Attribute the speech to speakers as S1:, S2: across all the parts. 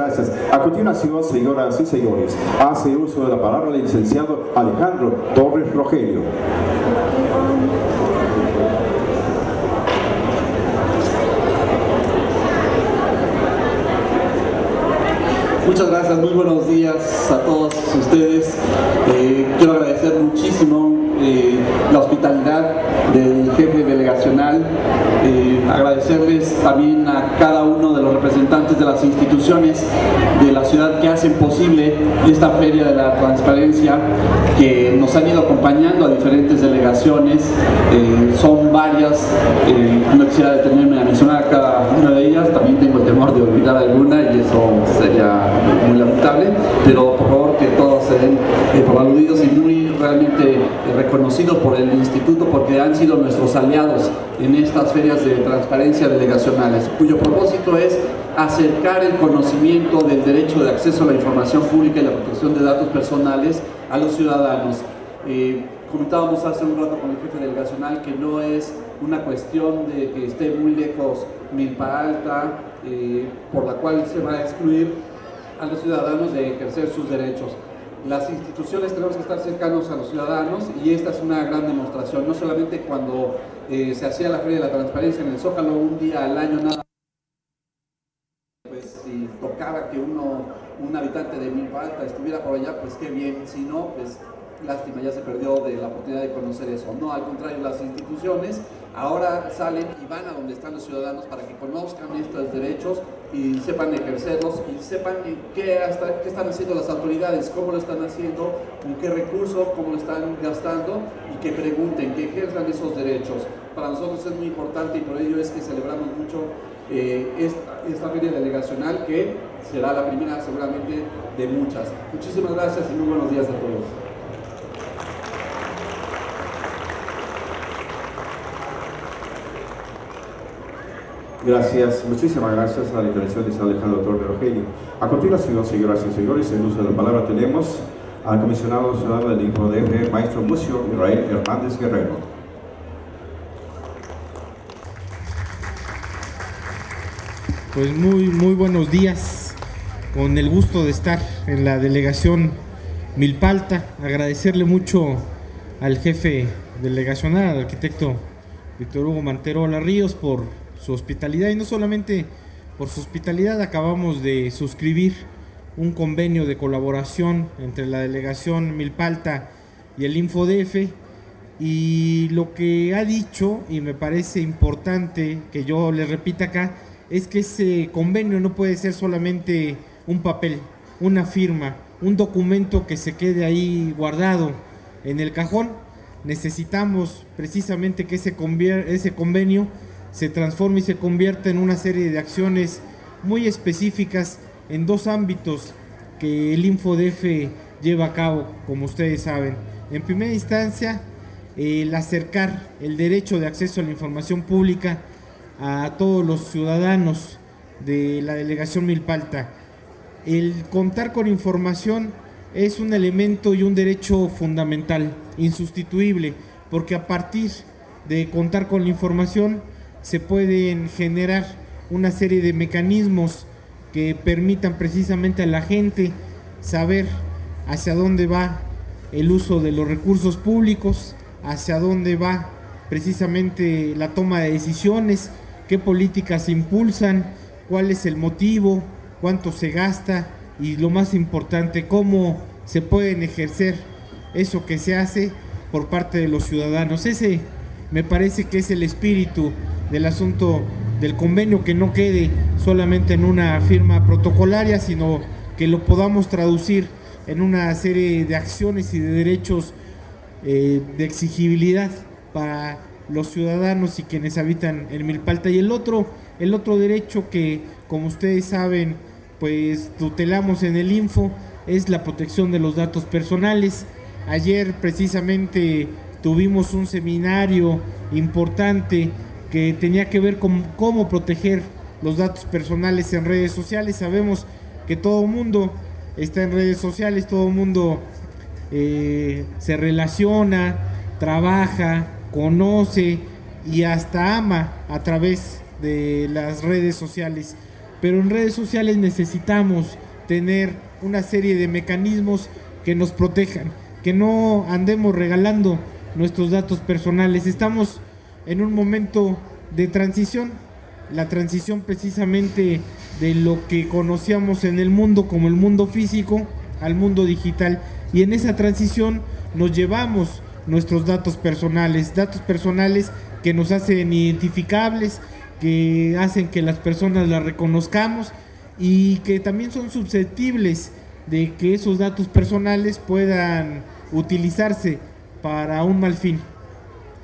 S1: Gracias. A continuación, señoras y señores, hace uso de la palabra el licenciado Alejandro Torres Rogelio.
S2: Muchas gracias, muy buenos días a todos ustedes. Eh, quiero agradecer muchísimo eh, la hospitalidad del jefe delegacional, eh, agradecerles también a cada uno representantes de las instituciones de la ciudad que hacen posible esta feria de la transparencia que nos han ido acompañando a diferentes delegaciones, son varias, no quisiera detenerme a mencionar cada una de ellas, también tengo el temor de olvidar alguna y eso sería muy lamentable, pero por favor que todos se den por aludidos y muy realmente reconocidos por el instituto porque han sido nuestros aliados en estas ferias de transparencia delegacionales, cuyo propósito es acercar el conocimiento del derecho de acceso a la información pública y la protección de datos personales a los ciudadanos. Eh, comentábamos hace un rato con el jefe delegacional que no es una cuestión de que esté muy lejos Milpa Alta, eh, por la cual se va a excluir a los ciudadanos de ejercer sus derechos. Las instituciones tenemos que estar cercanos a los ciudadanos y esta es una gran demostración, no solamente cuando eh, se hacía la Feria de la Transparencia en el Zócalo un día al año nada tocaba que uno, un habitante de Milpa estuviera por allá, pues qué bien, si no, pues lástima, ya se perdió de la oportunidad de conocer eso. No, al contrario, las instituciones ahora salen y van a donde están los ciudadanos para que conozcan estos derechos y sepan ejercerlos y sepan qué, qué están haciendo las autoridades, cómo lo están haciendo, con qué recursos, cómo lo están gastando y que pregunten, que ejerzan esos derechos. Para nosotros es muy importante y por ello es que celebramos mucho eh, esta, feria delegacional que será la primera seguramente de muchas. Muchísimas gracias y muy buenos días a todos.
S1: Gracias, muchísimas gracias a la intervención de Alejandro Torre Rogelio. A continuación, señoras y señores, en uso de la palabra tenemos al comisionado ciudadano del INPODF, maestro Mucio Israel Hernández Guerrero.
S3: Pues muy, muy buenos días, con el gusto de estar en la delegación Milpalta, agradecerle mucho al jefe delegacional, al arquitecto Víctor Hugo Mantero Ríos por su hospitalidad. Y no solamente por su hospitalidad acabamos de suscribir un convenio de colaboración entre la delegación Milpalta y el InfoDF y lo que ha dicho y me parece importante que yo le repita acá es que ese convenio no puede ser solamente un papel, una firma, un documento que se quede ahí guardado en el cajón. Necesitamos precisamente que ese, convenio se transforma y se convierte en una serie de acciones muy específicas en dos ámbitos que el InfoDF lleva a cabo, como ustedes saben. En primera instancia, el acercar el derecho de acceso a la información pública a todos los ciudadanos de la delegación Milpalta. El contar con información es un elemento y un derecho fundamental, insustituible, porque a partir de contar con la información se pueden generar una serie de mecanismos que permitan precisamente a la gente saber hacia dónde va el uso de los recursos públicos, hacia dónde va precisamente la toma de decisiones, qué políticas impulsan, cuál es el motivo, cuánto se gasta y lo más importante, cómo se pueden ejercer eso que se hace por parte de los ciudadanos. Ese me parece que es el espíritu del asunto del convenio, que no quede solamente en una firma protocolaria, sino que lo podamos traducir en una serie de acciones y de derechos eh, de exigibilidad para los ciudadanos y quienes habitan en Milpalta. Y el otro, el otro derecho que, como ustedes saben, pues tutelamos en el Info es la protección de los datos personales. Ayer precisamente tuvimos un seminario importante que tenía que ver con cómo proteger los datos personales en redes sociales. Sabemos que todo mundo está en redes sociales, todo mundo eh, se relaciona, trabaja, conoce y hasta ama a través de las redes sociales. pero en redes sociales necesitamos tener una serie de mecanismos que nos protejan, que no andemos regalando nuestros datos personales. Estamos en un momento de transición, la transición precisamente de lo que conocíamos en el mundo como el mundo físico al mundo digital. Y en esa transición nos llevamos nuestros datos personales, datos personales que nos hacen identificables, que hacen que las personas las reconozcamos y que también son susceptibles de que esos datos personales puedan utilizarse para un mal fin.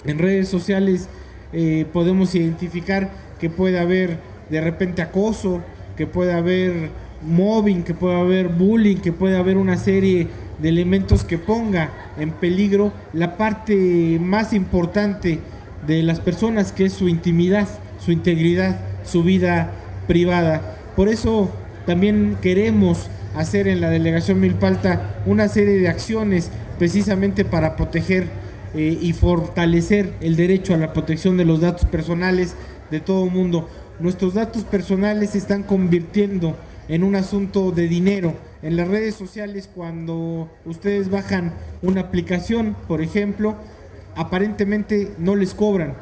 S3: En redes sociales eh, podemos identificar que puede haber de repente acoso, que puede haber mobbing, que puede haber bullying, que puede haber una serie de elementos que ponga en peligro la parte más importante de las personas, que es su intimidad, su integridad, su vida privada. Por eso también queremos hacer en la delegación Milpalta una serie de acciones precisamente para proteger eh, y fortalecer el derecho a la protección de los datos personales de todo el mundo. Nuestros datos personales se están convirtiendo en un asunto de dinero. En las redes sociales, cuando ustedes bajan una aplicación, por ejemplo, aparentemente no les cobran,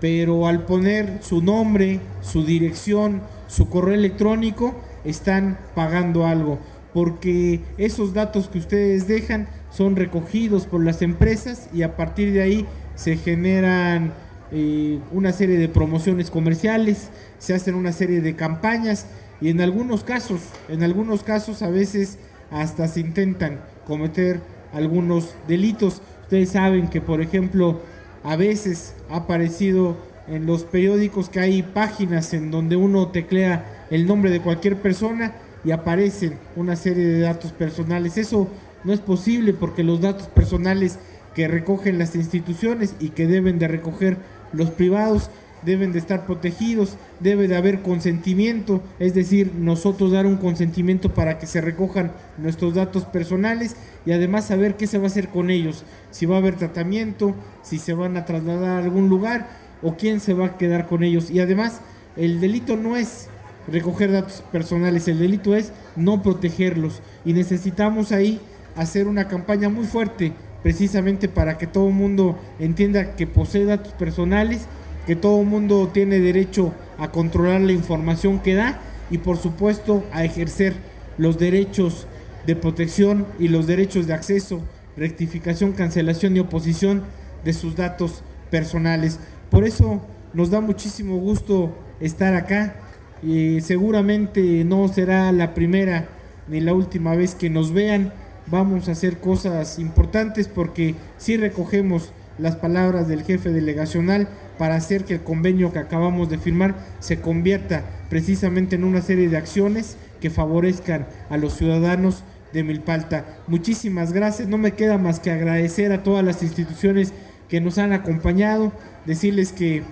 S3: pero al poner su nombre, su dirección, su correo electrónico, están pagando algo, porque esos datos que ustedes dejan son recogidos por las empresas y a partir de ahí se generan eh, una serie de promociones comerciales, se hacen una serie de campañas y en algunos casos, en algunos casos a veces hasta se intentan cometer algunos delitos. Ustedes saben que, por ejemplo, a veces ha aparecido en los periódicos que hay páginas en donde uno teclea el nombre de cualquier persona y aparecen una serie de datos personales. Eso no es posible porque los datos personales que recogen las instituciones y que deben de recoger los privados deben de estar protegidos, debe de haber consentimiento, es decir, nosotros dar un consentimiento para que se recojan nuestros datos personales y además saber qué se va a hacer con ellos, si va a haber tratamiento, si se van a trasladar a algún lugar o quién se va a quedar con ellos. Y además, el delito no es recoger datos personales, el delito es no protegerlos y necesitamos ahí hacer una campaña muy fuerte precisamente para que todo el mundo entienda que posee datos personales que todo mundo tiene derecho a controlar la información que da y por supuesto a ejercer los derechos de protección y los derechos de acceso, rectificación, cancelación y oposición de sus datos personales. Por eso nos da muchísimo gusto estar acá y seguramente no será la primera ni la última vez que nos vean. Vamos a hacer cosas importantes porque si recogemos las palabras del jefe delegacional para hacer que el convenio que acabamos de firmar se convierta precisamente en una serie de acciones que favorezcan a los ciudadanos de Milpalta. Muchísimas gracias, no me queda más que agradecer a todas las instituciones que nos han acompañado, decirles que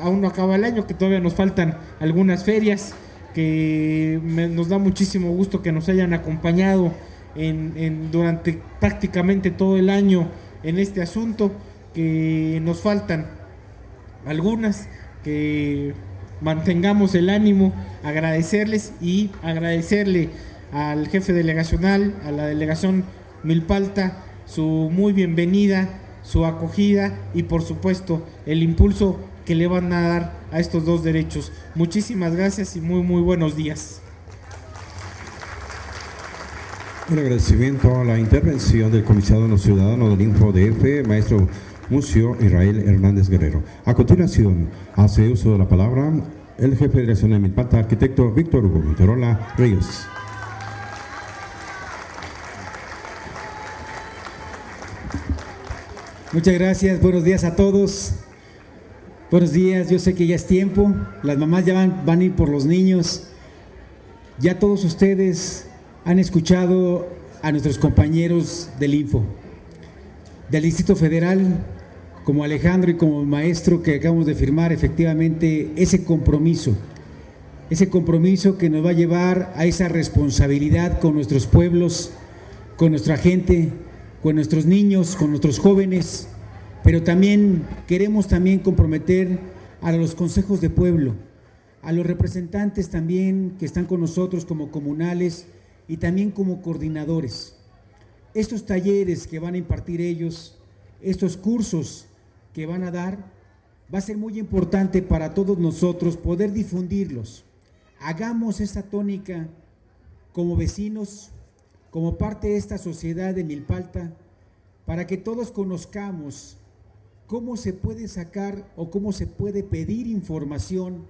S3: aún no acaba el año, que todavía nos faltan algunas ferias, que nos da muchísimo gusto que nos hayan acompañado en, durante prácticamente todo el año en este asunto, que nos faltan algunas, que mantengamos el ánimo, agradecerles y agradecerle al jefe delegacional, a la delegación Milpalta, su muy bienvenida, su acogida y por supuesto el impulso que le van a dar a estos dos derechos. Muchísimas gracias y muy muy buenos días.
S1: Un agradecimiento a la intervención del comisionado ciudadano del InfoDF, maestro Mucio Israel Hernández Guerrero. A continuación, hace uso de la palabra el jefe de la de Milpata, arquitecto Víctor Hugo Monterola Ríos.
S4: Muchas gracias, buenos días a todos. Buenos días, yo sé que ya es tiempo, las mamás ya van, van a ir por los niños. Ya todos ustedes han escuchado a nuestros compañeros del Info, del Distrito Federal, como Alejandro y como maestro que acabamos de firmar efectivamente ese compromiso, ese compromiso que nos va a llevar a esa responsabilidad con nuestros pueblos, con nuestra gente, con nuestros niños, con nuestros jóvenes, pero también queremos también comprometer a los consejos de pueblo, a los representantes también que están con nosotros como comunales y también como coordinadores. Estos talleres que van a impartir ellos, estos cursos que van a dar, va a ser muy importante para todos nosotros poder difundirlos. Hagamos esta tónica como vecinos, como parte de esta sociedad de Milpalta, para que todos conozcamos cómo se puede sacar o cómo se puede pedir información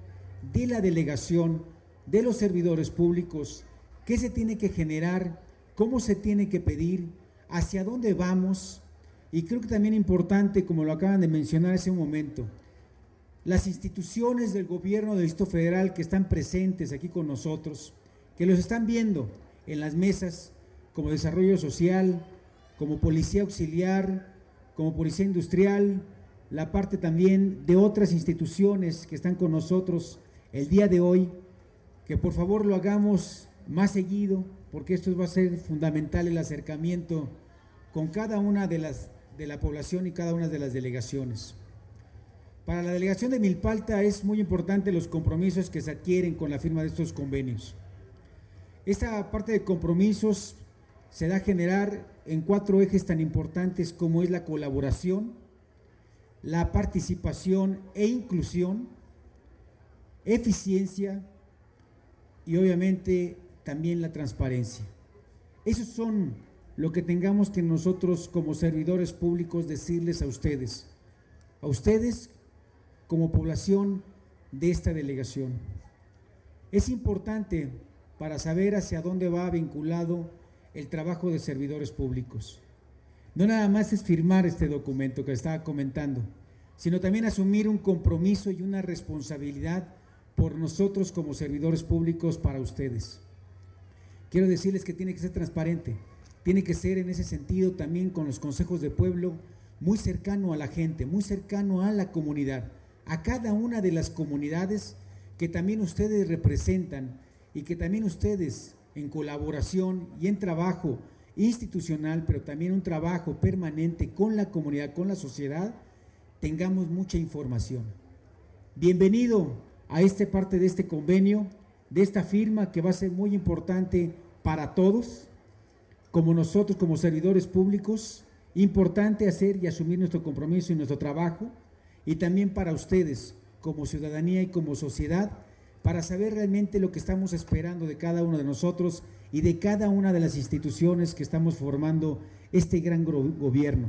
S4: de la delegación, de los servidores públicos, qué se tiene que generar, cómo se tiene que pedir, hacia dónde vamos. Y creo que también importante, como lo acaban de mencionar hace un momento, las instituciones del gobierno del Distrito Federal que están presentes aquí con nosotros, que los están viendo en las mesas como desarrollo social, como policía auxiliar, como policía industrial, la parte también de otras instituciones que están con nosotros el día de hoy, que por favor lo hagamos más seguido, porque esto va a ser fundamental el acercamiento con cada una de las de la población y cada una de las delegaciones. Para la delegación de Milpalta es muy importante los compromisos que se adquieren con la firma de estos convenios. Esta parte de compromisos se da a generar en cuatro ejes tan importantes como es la colaboración, la participación e inclusión, eficiencia y obviamente también la transparencia. Esos son lo que tengamos que nosotros como servidores públicos decirles a ustedes, a ustedes como población de esta delegación. Es importante para saber hacia dónde va vinculado el trabajo de servidores públicos. No nada más es firmar este documento que estaba comentando, sino también asumir un compromiso y una responsabilidad por nosotros como servidores públicos para ustedes. Quiero decirles que tiene que ser transparente, tiene que ser en ese sentido también con los consejos de pueblo muy cercano a la gente, muy cercano a la comunidad, a cada una de las comunidades que también ustedes representan y que también ustedes en colaboración y en trabajo institucional, pero también un trabajo permanente con la comunidad, con la sociedad, tengamos mucha información. Bienvenido a esta parte de este convenio, de esta firma que va a ser muy importante para todos, como nosotros como servidores públicos, importante hacer y asumir nuestro compromiso y nuestro trabajo, y también para ustedes como ciudadanía y como sociedad, para saber realmente lo que estamos esperando de cada uno de nosotros y de cada una de las instituciones que estamos formando este gran gobierno.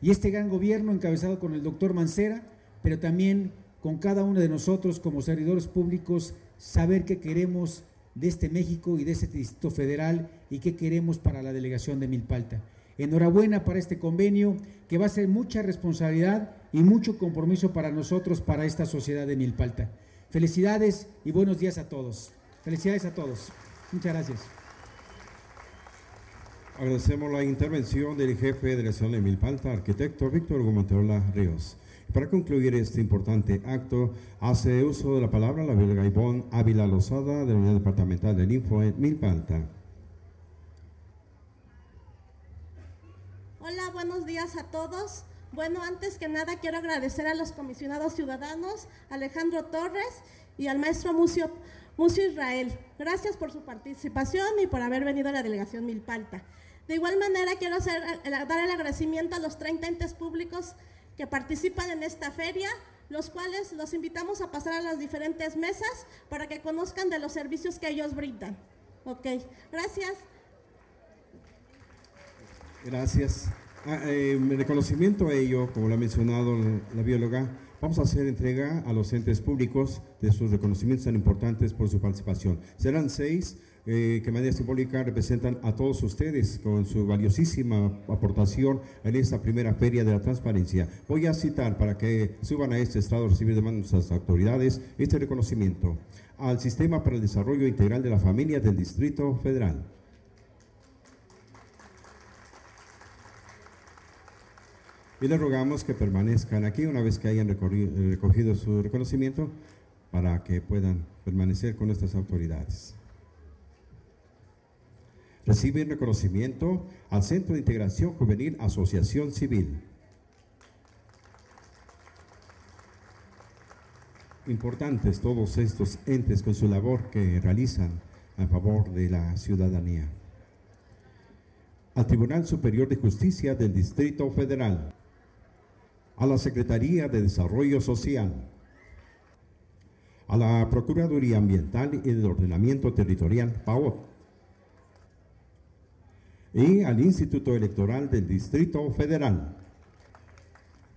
S4: Y este gran gobierno encabezado con el doctor Mancera, pero también con cada uno de nosotros como servidores públicos, saber qué queremos de este México y de este Distrito Federal y qué queremos para la delegación de Milpalta. Enhorabuena para este convenio que va a ser mucha responsabilidad y mucho compromiso para nosotros, para esta sociedad de Milpalta. Felicidades y buenos días a todos. Felicidades a todos. Muchas gracias.
S1: Agradecemos la intervención del jefe de la ciudad de Milpalta, arquitecto Víctor Gomanterola Ríos. Para concluir este importante acto, hace uso de la palabra la belga Ivonne Ávila Lozada de la Unidad Departamental del Info en Milpalta.
S5: Hola, buenos días a todos. Bueno, antes que nada quiero agradecer a los comisionados ciudadanos, Alejandro Torres y al maestro Mucio, Israel. Gracias por su participación y por haber venido a la delegación Milpalta. De igual manera quiero hacer, dar el agradecimiento a los 30 entes públicos que participan en esta feria, los cuales los invitamos a pasar a las diferentes mesas para que conozcan de los servicios que ellos brindan. Ok, gracias.
S1: Gracias. Ah, eh, en reconocimiento a ello, como lo ha mencionado la, bióloga, vamos a hacer entrega a los entes públicos de sus reconocimientos tan importantes por su participación. Serán seis eh, que de manera simbólica representan a todos ustedes con su valiosísima aportación en esta primera feria de la transparencia. Voy a citar para que suban a este estado a recibir de manos las autoridades este reconocimiento al Sistema para el Desarrollo Integral de la Familia del Distrito Federal. y les rogamos que permanezcan aquí una vez que hayan recogido su reconocimiento para que puedan permanecer con nuestras autoridades. Reciben reconocimiento al Centro de Integración Juvenil Asociación Civil. importantes todos estos entes con su labor que realizan a favor de la ciudadanía. Al Tribunal Superior de Justicia del Distrito Federal, a la Secretaría de Desarrollo Social, a la Procuraduría Ambiental y del Ordenamiento Territorial, PAO, y al Instituto Electoral del Distrito Federal.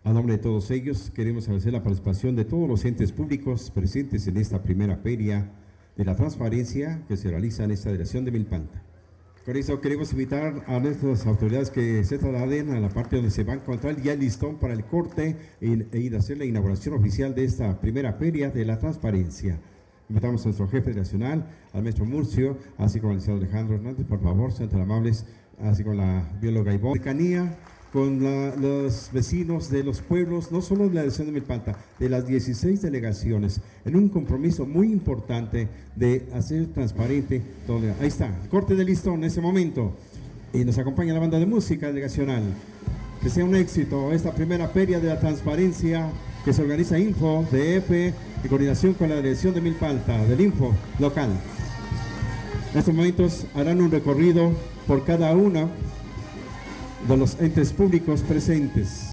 S1: A nombre de todos ellos, queremos agradecer la participación de todos los entes públicos presentes en esta primera feria de la transparencia que se realiza en esta dirección de Milpanta. Con eso queremos invitar a nuestras autoridades que se trasladen a la parte donde se va a encontrar ya el listón para el corte e ir a hacer la inauguración oficial de esta primera feria de la transparencia. Invitamos a nuestro jefe nacional, al maestro Murcio, así como al licenciado Alejandro Hernández, por favor, sean tan amables, así como la bióloga Ivonne. Cercanía con los vecinos de los pueblos, no solo de la dirección de Milpanta, de las 16 delegaciones, en un compromiso muy importante de hacer transparente todo. Ahí está, corte de listón en ese momento. Y nos acompaña la banda de música delegacional. Que sea un éxito esta primera feria de la transparencia que se organiza Info, DF, en coordinación con la dirección de Milpalta, del Info local. En estos momentos harán un recorrido por cada una de los entes públicos presentes.